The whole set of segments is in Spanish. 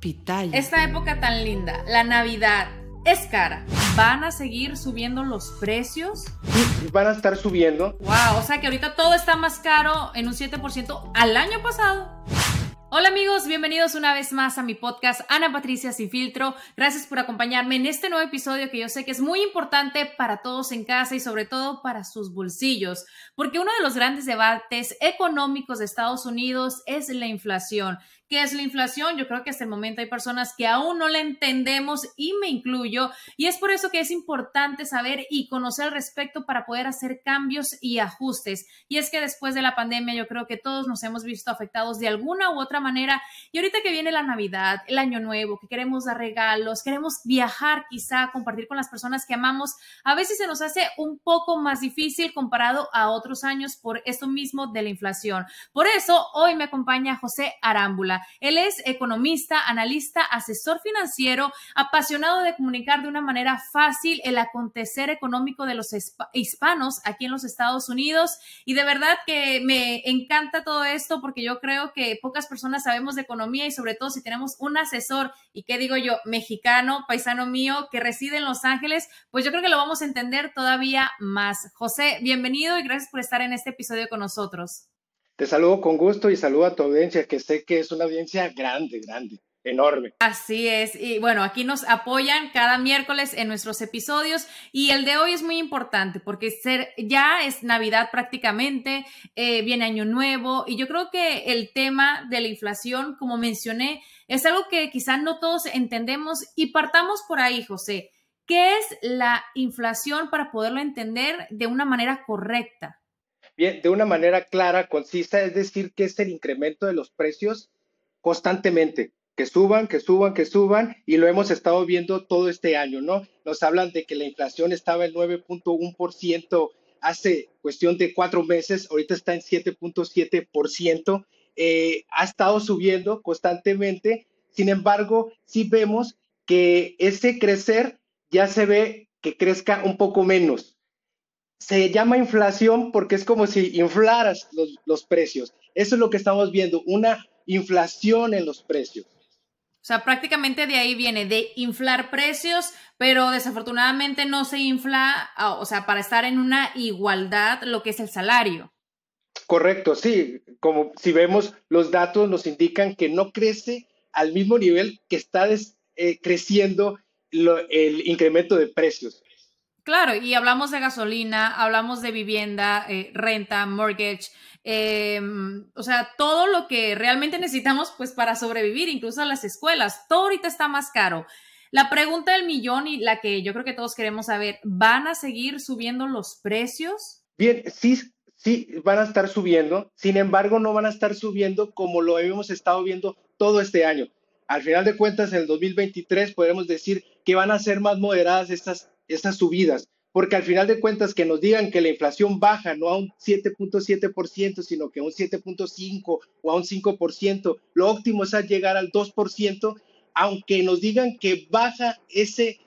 Esta época tan linda, la Navidad, es cara. ¿Van a seguir subiendo los precios? Van a estar subiendo. Wow, o sea que ahorita todo está más caro en un 7% al año pasado. Hola amigos, bienvenidos una vez más a mi podcast Ana Patricia Sin Filtro. Gracias por acompañarme en este nuevo episodio que yo sé que es muy importante para todos en casa y sobre todo para sus bolsillos, porque uno de los grandes debates económicos de Estados Unidos es la inflación. ¿Qué es la inflación? Yo creo que hasta el momento hay personas que aún no la entendemos y me incluyo. Y es por eso que es importante saber y conocer al respecto para poder hacer cambios y ajustes. Y es que después de la pandemia yo creo que todos nos hemos visto afectados de alguna u otra manera. Y ahorita que viene la Navidad, el Año Nuevo, que queremos dar regalos, queremos viajar quizá, compartir con las personas que amamos, a veces se nos hace un poco más difícil comparado a otros años por esto mismo de la inflación. Por eso hoy me acompaña José Arámbula. Él es economista, analista, asesor financiero, apasionado de comunicar de una manera fácil el acontecer económico de los hispanos aquí en los Estados Unidos. Y de verdad que me encanta todo esto porque yo creo que pocas personas sabemos de economía y sobre todo si tenemos un asesor y qué digo yo, mexicano, paisano mío, que reside en Los Ángeles, pues yo creo que lo vamos a entender todavía más. José, bienvenido y gracias por estar en este episodio con nosotros. Te saludo con gusto y saludo a tu audiencia, que sé que es una audiencia grande, grande, enorme. Así es. Y bueno, aquí nos apoyan cada miércoles en nuestros episodios y el de hoy es muy importante porque ya es Navidad prácticamente, eh, viene Año Nuevo y yo creo que el tema de la inflación, como mencioné, es algo que quizás no todos entendemos y partamos por ahí, José. ¿Qué es la inflación para poderlo entender de una manera correcta? Bien, de una manera clara, concisa, es decir, que es el incremento de los precios constantemente, que suban, que suban, que suban, y lo hemos estado viendo todo este año, ¿no? Nos hablan de que la inflación estaba en 9.1% hace cuestión de cuatro meses, ahorita está en 7.7%, eh, ha estado subiendo constantemente, sin embargo, sí vemos que ese crecer ya se ve que crezca un poco menos se llama inflación porque es como si inflaras los, precios. Eso es lo que estamos viendo, una inflación en los precios. O sea, prácticamente de ahí viene, de inflar precios, pero desafortunadamente no se infla, ah, o sea, para estar en una igualdad lo que es el salario. Correcto, sí. Como si vemos los datos nos indican que no crece al mismo nivel que está eh, creciendo el incremento de precios. Claro, y hablamos de gasolina, hablamos de vivienda, eh, renta, mortgage, em, o sea, todo lo que realmente necesitamos pues para sobrevivir, incluso las escuelas, todo ahorita está más caro. La pregunta del millón y la que yo creo que todos queremos saber, ¿van a seguir subiendo los precios? Bien, sí, sí, van a estar subiendo, sin embargo, no van a estar subiendo como lo hemos estado viendo todo este año. Al final de cuentas, en el 2023 podemos decir que van a ser más moderadas estas estas subidas, porque al final de cuentas que nos digan que la inflación baja no a un 7.7%, sino que a un 7.5 o a un 5%, lo óptimo es llegar al 2%, aunque nos digan que baja ese,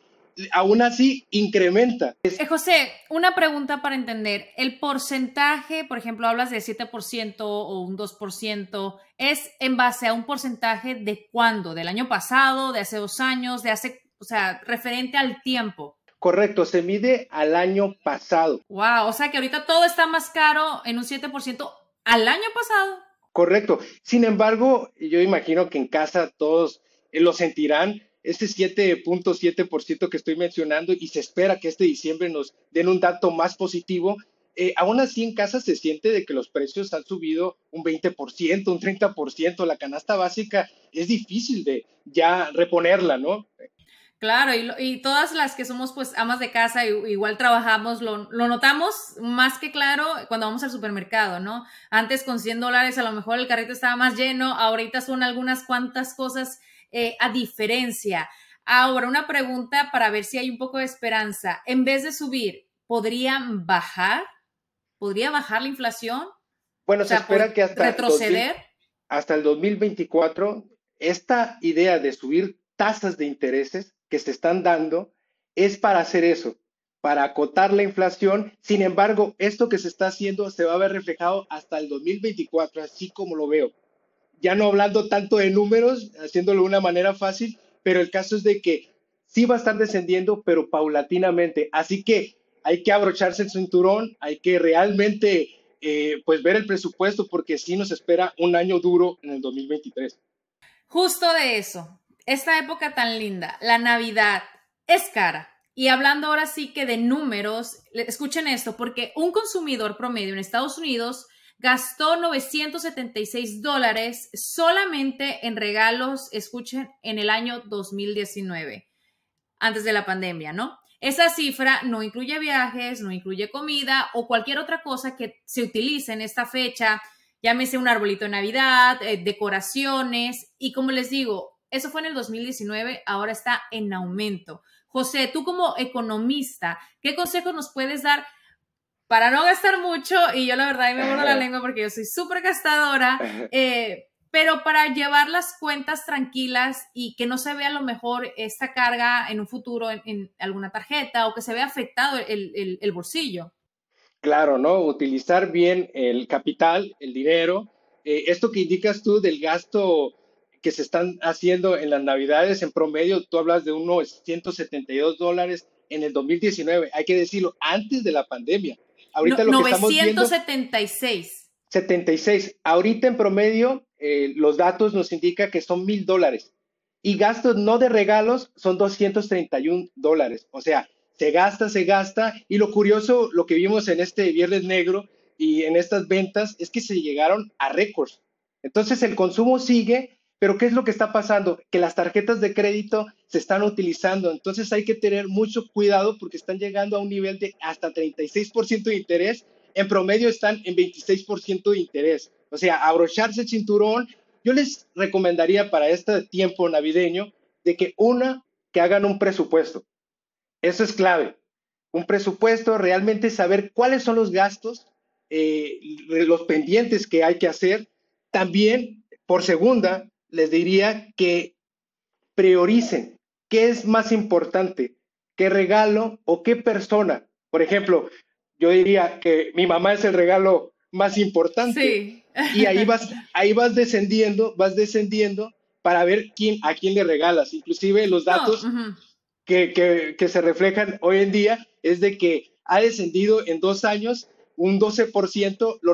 aún así incrementa. Eh, José, una pregunta para entender. El porcentaje, por ejemplo, hablas de 7% o un 2%, ¿es en base a un porcentaje de cuándo? ¿Del año pasado, de hace dos años, de hace, o sea, referente al tiempo? Correcto, se mide al año pasado. Wow, o sea que ahorita todo está más caro en un 7% al año pasado. Correcto. Sin embargo, yo imagino que en casa todos eh, lo sentirán, ese 7.7% que estoy mencionando y se espera que este diciembre nos den un dato más positivo. Eh, aún así en casa se siente de que los precios han subido un 20%, un 30%, la canasta básica es difícil de ya reponerla, ¿no? Claro, y, todas las que somos pues amas de casa, igual trabajamos, lo, notamos más que claro cuando vamos al supermercado, ¿no? Antes con 100 dólares a lo mejor el carrito estaba más lleno, ahorita son algunas cuantas cosas eh, a diferencia. Ahora, una pregunta para ver si hay un poco de esperanza. En vez de subir, ¿podrían bajar? ¿Podría bajar la inflación? Bueno, se espera que hasta retroceder. hasta el 2024, esta idea de subir tasas de intereses que se están dando es para hacer eso, para acotar la inflación. Sin embargo, esto que se está haciendo se va a ver reflejado hasta el 2024, así como lo veo. Ya no hablando tanto de números, haciéndolo de una manera fácil, pero el caso es de que sí va a estar descendiendo, pero paulatinamente. Así que hay que abrocharse el cinturón, hay que realmente eh, pues ver el presupuesto porque sí nos espera un año duro en el 2023. Justo de eso, esta época tan linda, la Navidad, es cara. Y hablando ahora sí que de números, escuchen esto, porque un consumidor promedio en Estados Unidos gastó 976 dólares solamente en regalos, escuchen, en el año 2019, antes de la pandemia, ¿no? Esa cifra no incluye viajes, no incluye comida o cualquier otra cosa que se utilice en esta fecha, llámese un arbolito de Navidad, eh, decoraciones, y como les digo, eso fue en el 2019, ahora está en aumento. José, tú como economista, ¿qué consejos nos puedes dar para no gastar mucho? Y yo la verdad me borro la lengua porque yo soy súper gastadora, eh, pero para llevar las cuentas tranquilas y que no se vea a lo mejor esta carga en un futuro en, alguna tarjeta o que se vea afectado el, bolsillo. Claro, ¿no? Utilizar bien el capital, el dinero. Eh, esto que indicas tú del gasto que se están haciendo en las navidades en promedio, tú hablas de unos 172 dólares en el 2019, hay que decirlo, antes de la pandemia. Ahorita lo que estamos viendo, 976. 76. Ahorita en promedio, eh, los datos nos indican que son mil dólares. Y gastos no de regalos son 231 dólares. O sea, se gasta, se gasta. Y lo curioso, lo que vimos en este Viernes Negro y en estas ventas, es que se llegaron a récords. Entonces el consumo sigue pero ¿qué es lo que está pasando? Que las tarjetas de crédito se están utilizando, entonces hay que tener mucho cuidado porque están llegando a un nivel de hasta 36% de interés, en promedio están en 26% de interés. O sea, abrocharse el cinturón, yo les recomendaría para este tiempo navideño de que una, que hagan un presupuesto. Eso es clave. Un presupuesto, realmente saber cuáles son los gastos, eh, los pendientes que hay que hacer. También, por segunda, les diría que prioricen qué es más importante, qué regalo o qué persona. Por ejemplo, yo diría que mi mamá es el regalo más importante. Sí. Y ahí vas, ahí vas descendiendo, vas descendiendo para ver quién, a quién le regalas. Inclusive los datos que, que, que se reflejan hoy en día es de que ha descendido en dos años un 12% lo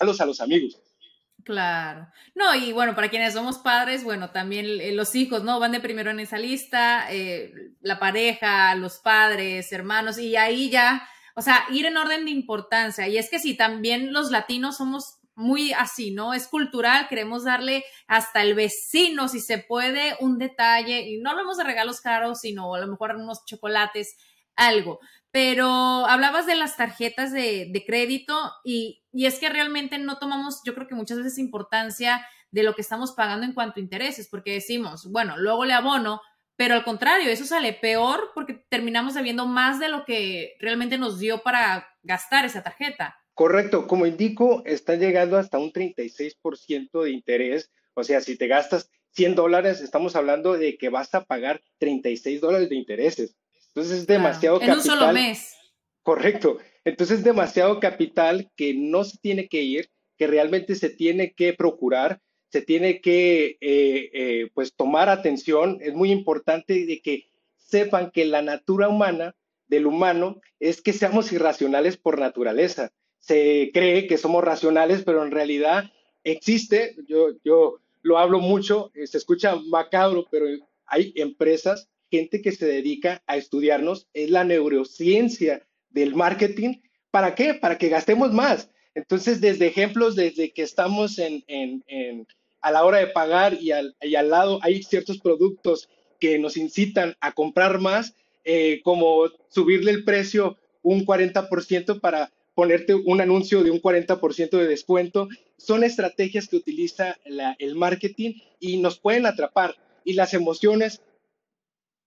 A los amigos. Claro. No, y bueno, para quienes somos padres, bueno, también eh, los hijos, ¿no? Van de primero en esa lista, eh, la pareja, los padres, hermanos, y ahí ya, o sea, ir en orden de importancia. Y es que si también los latinos somos muy así, ¿no? Es cultural, queremos darle hasta el vecino, si se puede, un detalle, y no hablamos de regalos caros, sino a lo mejor unos chocolates, algo. Pero hablabas de las tarjetas de, crédito y, y, es que realmente no tomamos, yo creo que muchas veces importancia de lo que estamos pagando en cuanto a intereses, porque decimos, bueno, luego le abono, pero al contrario, eso sale peor porque terminamos debiendo más de lo que realmente nos dio para gastar esa tarjeta. Correcto, como indico, están llegando hasta un 36% de interés, o sea, si te gastas 100 dólares, estamos hablando de que vas a pagar 36 dólares de intereses. Entonces es demasiado capital. En un solo mes. Correcto. Entonces es demasiado capital que no se tiene que ir, que realmente se tiene que procurar, se tiene que eh, eh, pues tomar atención. Es muy importante de que sepan que la natura humana del humano es que seamos irracionales por naturaleza. Se cree que somos racionales, pero en realidad existe, yo, yo lo hablo mucho, eh, se escucha macabro, pero hay empresas gente que se dedica a estudiarnos, es la neurociencia del marketing. ¿Para qué? Para que gastemos más. Entonces, desde ejemplos, desde que estamos en, a la hora de pagar y al, lado hay ciertos productos que nos incitan a comprar más, eh, como subirle el precio un 40% para ponerte un anuncio de un 40% de descuento. Son estrategias que utiliza el marketing y nos pueden atrapar. Y las emociones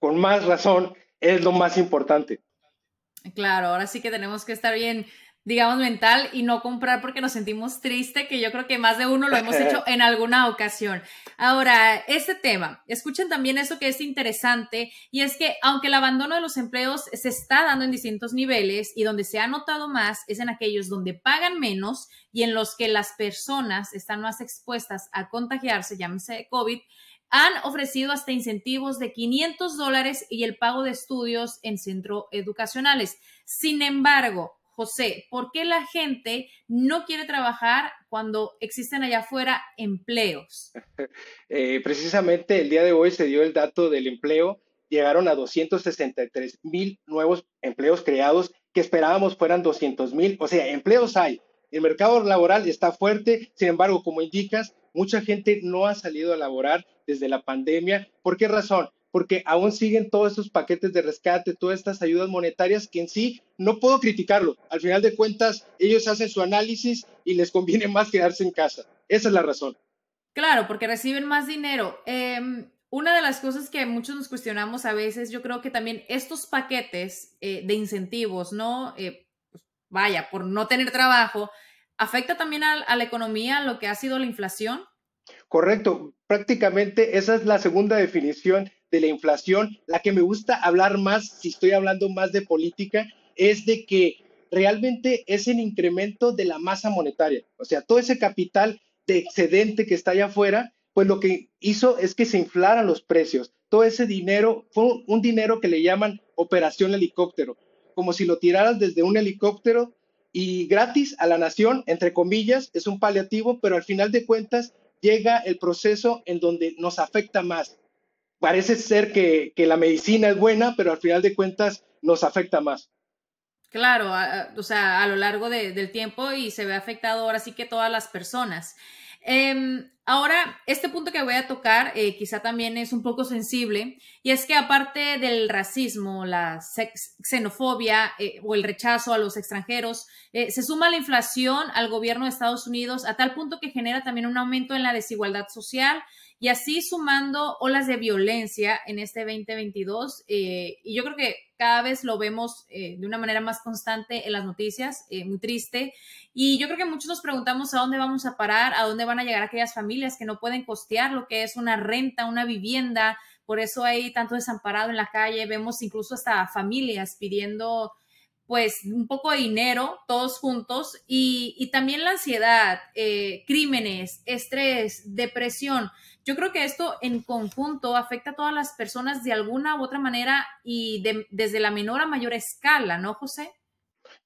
con más razón, es lo más importante. Claro, ahora sí que tenemos que estar bien, digamos, mental y no comprar porque nos sentimos triste, que yo creo que más de uno lo hemos hecho en alguna ocasión. Ahora, este tema, escuchen también eso que es interesante y es que aunque el abandono de los empleos se está dando en distintos niveles y donde se ha notado más es en aquellos donde pagan menos y en los que las personas están más expuestas a contagiarse, llámese COVID, han ofrecido hasta incentivos de 500 dólares y el pago de estudios en centros educacionales. Sin embargo, José, ¿por qué la gente no quiere trabajar cuando existen allá afuera empleos? Eh, precisamente el día de hoy se dio el dato del empleo. Llegaron a 263 mil nuevos empleos creados que esperábamos fueran 200 mil. O sea, empleos hay. El mercado laboral está fuerte. Sin embargo, como indicas, mucha gente no ha salido a laborar desde la pandemia. ¿Por qué razón? Porque aún siguen todos esos paquetes de rescate, todas estas ayudas monetarias que en sí no puedo criticarlo. Al final de cuentas, ellos hacen su análisis y les conviene más quedarse en casa. Esa es la razón. Claro, porque reciben más dinero. Em, una de las cosas que muchos nos cuestionamos a veces, yo creo que también estos paquetes eh, de incentivos, ¿no? Eh, pues, vaya, por no tener trabajo, ¿Afecta también a, la economía lo que ha sido la inflación? Correcto, prácticamente esa es la segunda definición de la inflación. La que me gusta hablar más, si estoy hablando más de política, es de que realmente es el incremento de la masa monetaria. O sea, todo ese capital de excedente que está allá afuera, pues lo que hizo es que se inflaran los precios. Todo ese dinero fue un dinero que le llaman operación helicóptero, como si lo tiraras desde un helicóptero y gratis a la nación, entre comillas, es un paliativo, pero al final de cuentas llega el proceso en donde nos afecta más. Parece ser que, la medicina es buena, pero al final de cuentas nos afecta más. Claro, o sea, a lo largo del tiempo y se ve afectado ahora sí que todas las personas. Em, ahora, este punto que voy a tocar eh, quizá también es un poco sensible, y es que aparte del racismo, la xenofobia eh, o el rechazo a los extranjeros, eh, se suma la inflación al gobierno de Estados Unidos a tal punto que genera también un aumento en la desigualdad social y así sumando olas de violencia en este 2022. y yo creo que cada vez lo vemos de una manera más constante en las noticias, muy triste. Y yo creo que muchos nos preguntamos a dónde vamos a parar, a dónde van a llegar aquellas familias que no pueden costear lo que es una renta, una vivienda. Por eso hay tanto desamparado en la calle. Vemos incluso hasta familias pidiendo pues un poco de dinero todos juntos y, también la ansiedad, eh, crímenes, estrés, depresión. Yo creo que esto en conjunto afecta a todas las personas de alguna u otra manera y desde la menor a mayor escala, ¿no, José?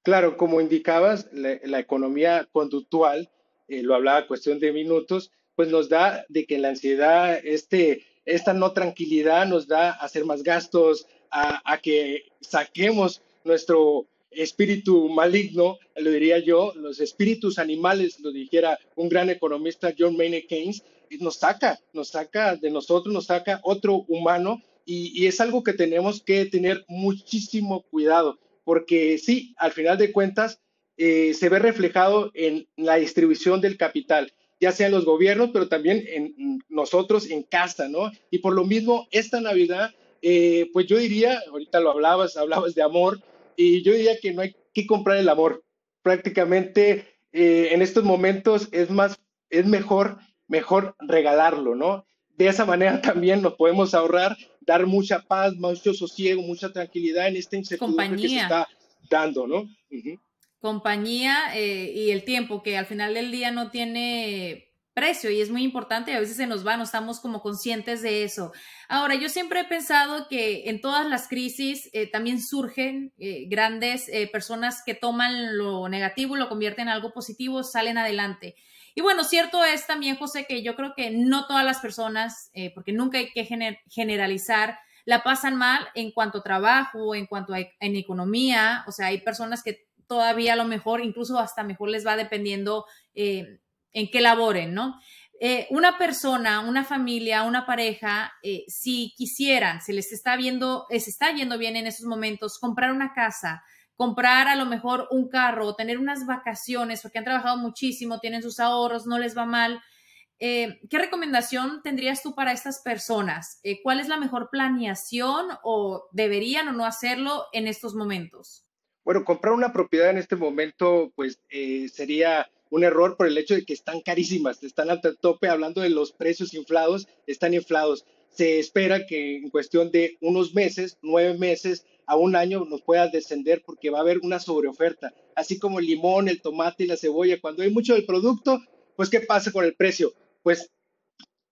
Claro, como indicabas, la, economía conductual, eh, lo hablaba cuestión de minutos, pues nos da de que la ansiedad, este, esta no tranquilidad nos da a hacer más gastos, a, que saquemos nuestro, espíritu maligno, lo diría yo, los espíritus animales, lo dijera un gran economista, John Maynard Keynes, nos saca, nos saca de nosotros, nos saca otro humano y, es algo que tenemos que tener muchísimo cuidado, porque sí, al final de cuentas, eh, se ve reflejado en la distribución del capital, ya sea en los gobiernos, pero también en nosotros en casa, ¿no? Y por lo mismo, esta Navidad, eh, pues yo diría, ahorita lo hablabas, hablabas de amor, y yo diría que no hay que comprar el amor. Prácticamente eh, en estos momentos es más, es mejor, mejor regalarlo, ¿no? De esa manera también nos podemos ahorrar, dar mucha paz, mucho sosiego, mucha tranquilidad en esta incertidumbre que se está dando, ¿no? compañía eh, y el tiempo, que al final del día no tiene precio y es muy importante y a veces se nos va, no estamos como conscientes de eso. Ahora, yo siempre he pensado que en todas las crisis eh, también surgen eh, grandes personas que toman lo negativo y lo convierten en algo positivo, salen adelante. Y bueno, cierto es también, José, que yo creo que no todas las personas, porque nunca hay que generalizar, la pasan mal en cuanto a trabajo, en cuanto a en economía, o sea, hay personas que todavía a lo mejor, incluso hasta mejor les va dependiendo eh, en qué laboren, ¿no? Eh, una persona, una familia, una pareja, eh, si quisieran, se les está viendo, se está yendo bien en esos momentos, comprar una casa, comprar a lo mejor un carro, tener unas vacaciones, porque han trabajado muchísimo, tienen sus ahorros, no les va mal. ¿Qué recomendación tendrías tú para estas personas? ¿Cuál es la mejor planeación o deberían o no hacerlo en estos momentos? Bueno, comprar una propiedad en este momento, pues eh, sería un error por el hecho de que están carísimas, están al tope, hablando de los precios inflados, están inflados. Se espera que en cuestión de unos meses, nueve meses a un año, nos pueda descender porque va a haber una sobreoferta, así como el limón, el tomate y la cebolla. Cuando hay mucho del producto, pues ¿qué pasa con el precio? Pues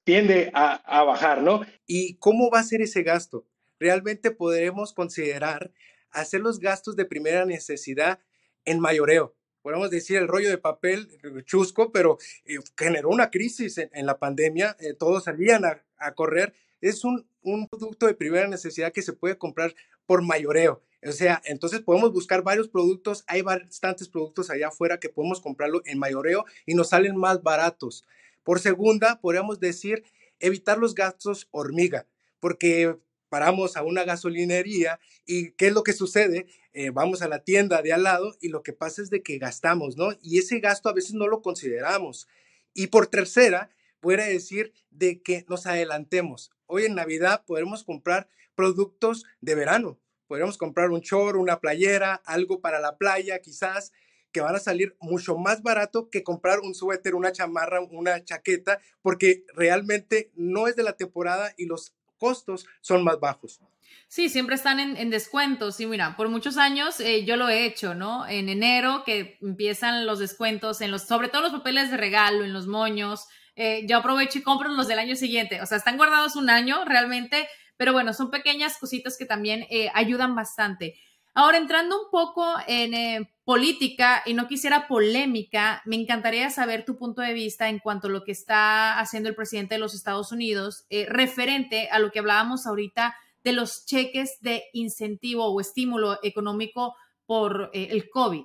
tiende a, a bajar, ¿no? ¿Y cómo va a ser ese gasto? ¿Realmente podremos considerar hacer los gastos de primera necesidad en mayoreo. Podemos decir el rollo de papel chusco, pero eh, generó una crisis en, la pandemia, eh, todos salían a, correr. Es un, un, producto de primera necesidad que se puede comprar por mayoreo. O sea, entonces podemos buscar varios productos, hay bastantes productos allá afuera que podemos comprarlo en mayoreo y nos salen más baratos. Por segunda, podríamos decir evitar los gastos hormiga, porque paramos a una gasolinería y ¿qué es lo que sucede? Eh, vamos a la tienda de al lado y lo que pasa es de que gastamos, ¿no? Y ese gasto a veces no lo consideramos. Y por tercera, puede decir de que nos adelantemos. Hoy en Navidad podremos comprar productos de verano. Podemos comprar un chor, una playera, algo para la playa quizás, que van a salir mucho más barato que comprar un suéter, una chamarra, una chaqueta, porque realmente no es de la temporada y los costos son más bajos. Sí, siempre están en, descuentos. Y mira, por muchos años eh, yo lo he hecho, ¿no? En enero que empiezan los descuentos, en los, sobre todo los papeles de regalo, en los moños, eh, yo aprovecho y compro los del año siguiente. O sea, están guardados un año realmente, pero bueno, son pequeñas cositas que también eh, ayudan bastante. Ahora, entrando un poco en eh, política y no quisiera polémica, me encantaría saber tu punto de vista en cuanto a lo que está haciendo el presidente de los Estados Unidos eh, referente a lo que hablábamos ahorita de los cheques de incentivo o estímulo económico por el COVID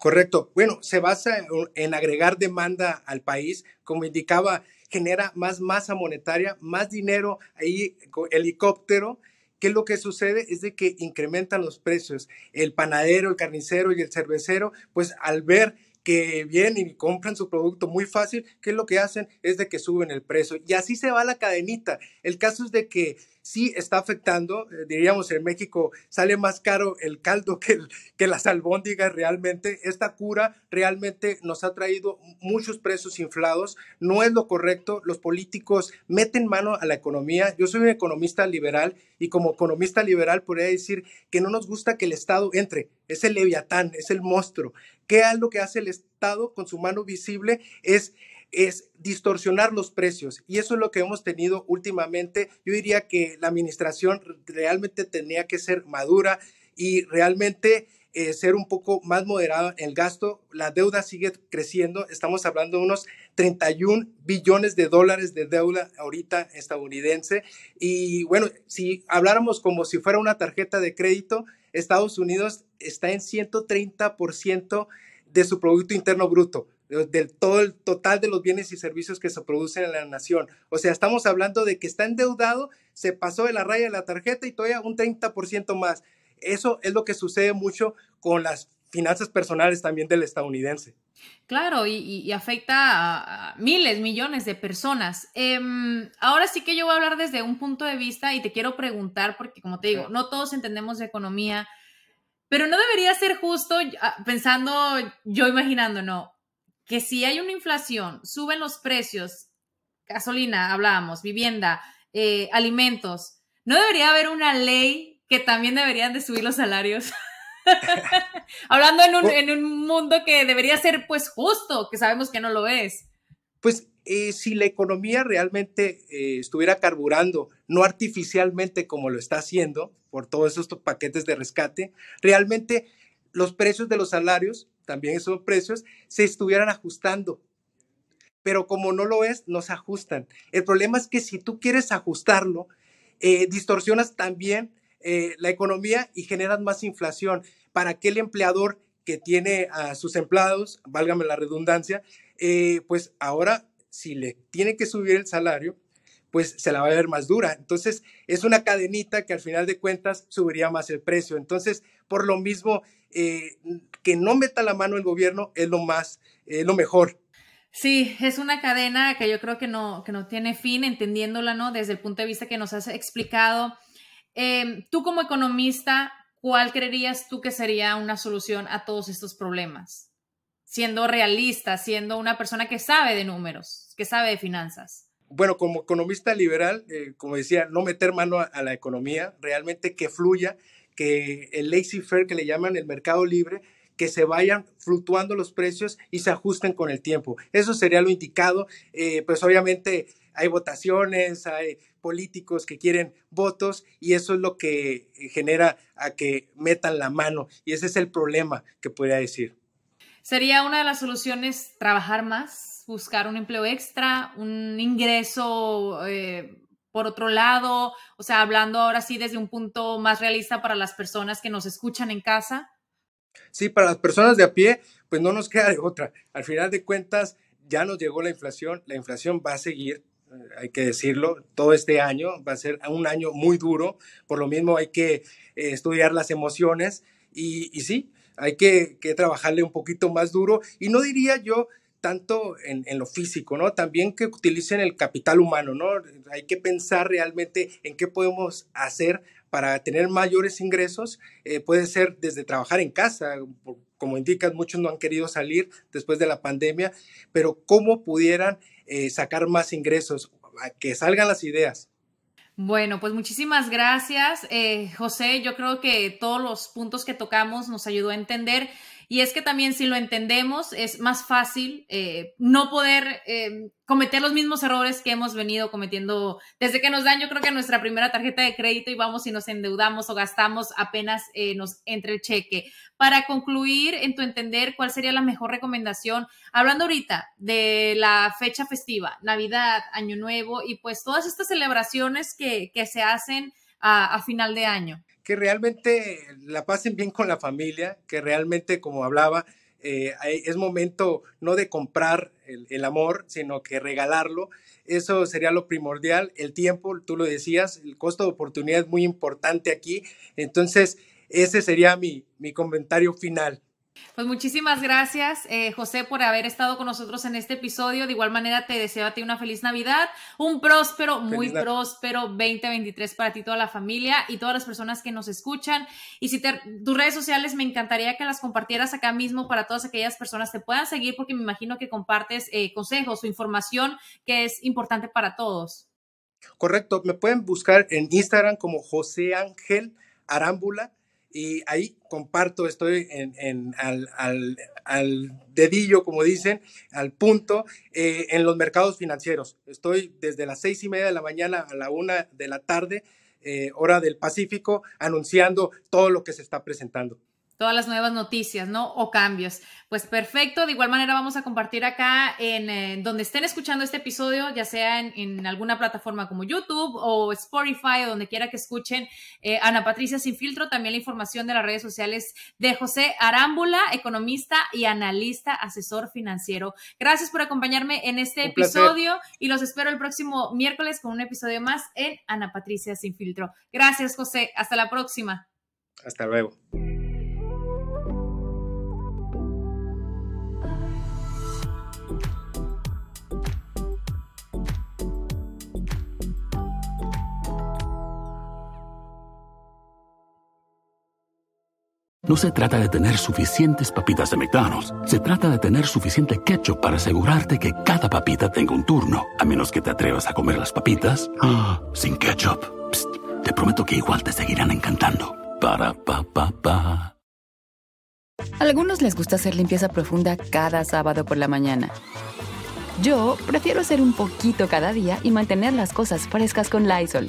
Correcto. Bueno, se basa en agregar demanda al país, como indicaba, genera más masa monetaria, más dinero ahí, helicóptero, ¿Qué es lo que sucede? Es de que incrementan los precios. El panadero, el carnicero y el cervecero, pues al ver que vienen y compran su producto muy fácil, ¿qué es lo que hacen? Es de que suben el precio. Y así se va la cadenita. El caso es de que sí está afectando, eh, diríamos en México sale más caro el caldo que, que las albóndigas realmente. Esta cura realmente nos ha traído muchos precios inflados, no es lo correcto, los políticos meten mano a la economía. Yo soy un economista liberal y como economista liberal podría decir que no nos gusta que el Estado entre, es el leviatán, es el monstruo. ¿Qué es lo que hace el Estado con su mano visible? Es es distorsionar los precios. Y eso es lo que hemos tenido últimamente. Yo diría que la administración realmente tenía que ser madura y realmente eh, ser un poco más moderada en el gasto. La deuda sigue creciendo. Estamos hablando de unos 31 billones de dólares de deuda ahorita estadounidense. Y bueno, si habláramos como si fuera una tarjeta de crédito, Estados Unidos está en 130% de su Producto Interno Bruto del todo el total de los bienes y servicios que se producen en la nación. O sea, estamos hablando de que está endeudado, se pasó de la raya de la tarjeta y todavía un 30% más. Eso es lo que sucede mucho con las finanzas personales también del estadounidense. Claro, y, afecta a, miles, millones de personas. Em, ahora sí que yo voy a hablar desde un punto de vista y te quiero preguntar, porque como te digo, no todos entendemos de economía, pero no debería ser justo ah, pensando, yo imaginando, no, que si hay una inflación, suben los precios, gasolina, hablábamos, vivienda, eh, alimentos, ¿no debería haber una ley que también deberían de subir los salarios? Hablando en un, en un, mundo que debería ser pues justo, que sabemos que no lo es. Pues eh, si la economía realmente eh, estuviera carburando, no artificialmente como lo está haciendo por todos estos paquetes de rescate, realmente los precios de los salarios también esos precios, se estuvieran ajustando. Pero como no lo es, no se ajustan. El problema es que si tú quieres ajustarlo, eh, distorsionas también eh, la economía y generas más inflación. Para aquel empleador que tiene a sus empleados, válgame la redundancia, eh, pues ahora si le tiene que subir el salario, pues se la va a ver más dura. Entonces, es una cadenita que al final de cuentas subiría más el precio. Entonces, por lo mismo, eh, que no meta la mano el gobierno es lo más, es lo mejor. Sí, es una cadena que yo creo que no, que no tiene fin, entendiéndola, ¿no? Desde el punto de vista que nos has explicado. Em, tú como economista, ¿cuál creerías tú que sería una solución a todos estos problemas? Siendo realista, siendo una persona que sabe de números, que sabe de finanzas bueno, como economista liberal, eh, como decía, no meter mano a, la economía, realmente que fluya, que el lazy fair que le llaman el mercado libre, que se vayan fluctuando los precios y se ajusten con el tiempo. Eso sería lo indicado. Eh, pues obviamente hay votaciones, hay políticos que quieren votos y eso es lo que genera a que metan la mano y ese es el problema que podría decir. ¿Sería una de las soluciones trabajar más? buscar un empleo extra, un ingreso eh, por otro lado, o sea, hablando ahora sí desde un punto más realista para las personas que nos escuchan en casa. Sí, para las personas de a pie, pues no nos queda de otra. Al final de cuentas, ya nos llegó la inflación, la inflación va a seguir, eh, hay que decirlo, todo este año va a ser un año muy duro, por lo mismo hay que eh, estudiar las emociones y, y sí, hay que, que, trabajarle un poquito más duro y no diría yo tanto en, lo físico, ¿no? También que utilicen el capital humano, ¿no? Hay que pensar realmente en qué podemos hacer para tener mayores ingresos. Eh, puede ser desde trabajar en casa, como indican, muchos no han querido salir después de la pandemia, pero cómo pudieran eh, sacar más ingresos, que salgan las ideas. Bueno, pues muchísimas gracias, eh, José. Yo creo que todos los puntos que tocamos nos ayudó a entender y es que también si lo entendemos es más fácil eh, no poder eh, cometer los mismos errores que hemos venido cometiendo desde que nos dan, yo creo que nuestra primera tarjeta de crédito y vamos y nos endeudamos o gastamos apenas eh, nos entre el cheque. Para concluir, en tu entender, ¿cuál sería la mejor recomendación? Hablando ahorita de la fecha festiva, Navidad, Año Nuevo y pues todas estas celebraciones que, que se hacen a, final de año. Que realmente la pasen bien con la familia, que realmente, como hablaba, eh, es momento no de comprar el, amor, sino que regalarlo. Eso sería lo primordial. El tiempo, tú lo decías, el costo de oportunidad es muy importante aquí. Entonces, ese sería mi, mi comentario final. Pues muchísimas gracias, eh, José, por haber estado con nosotros en este episodio. De igual manera, te deseo a ti una feliz Navidad, un próspero, muy próspero 2023 para ti, toda la familia y todas las personas que nos escuchan. Y si tus redes sociales, me encantaría que las compartieras acá mismo para todas aquellas personas que te puedan seguir, porque me imagino que compartes eh, consejos o información que es importante para todos. Correcto, me pueden buscar en Instagram como José Ángel Arámbula y ahí comparto, estoy en, al, dedillo, como dicen, al punto, eh, en los mercados financieros. Estoy desde las seis y media de la mañana a la una de la tarde, eh, hora del Pacífico, anunciando todo lo que se está presentando todas las nuevas noticias, ¿no? O cambios. Pues perfecto, de igual manera vamos a compartir acá en eh, donde estén escuchando este episodio, ya sea en, alguna plataforma como YouTube o Spotify o donde quiera que escuchen eh, Ana Patricia Sin Filtro, también la información de las redes sociales de José Arámbula, economista y analista, asesor financiero. Gracias por acompañarme en este episodio y los espero el próximo miércoles con un episodio más en Ana Patricia Sin Filtro. Gracias, José. Hasta la próxima. Hasta luego. No se trata de tener suficientes papitas de McDonald's. Se trata de tener suficiente ketchup para asegurarte que cada papita tenga un turno. A menos que te atrevas a comer las papitas ah, sin ketchup. te prometo que igual te seguirán encantando. Para pa pa pa. Algunos les gusta hacer limpieza profunda cada sábado por la mañana. Yo prefiero hacer un poquito cada día y mantener las cosas frescas con Lysol.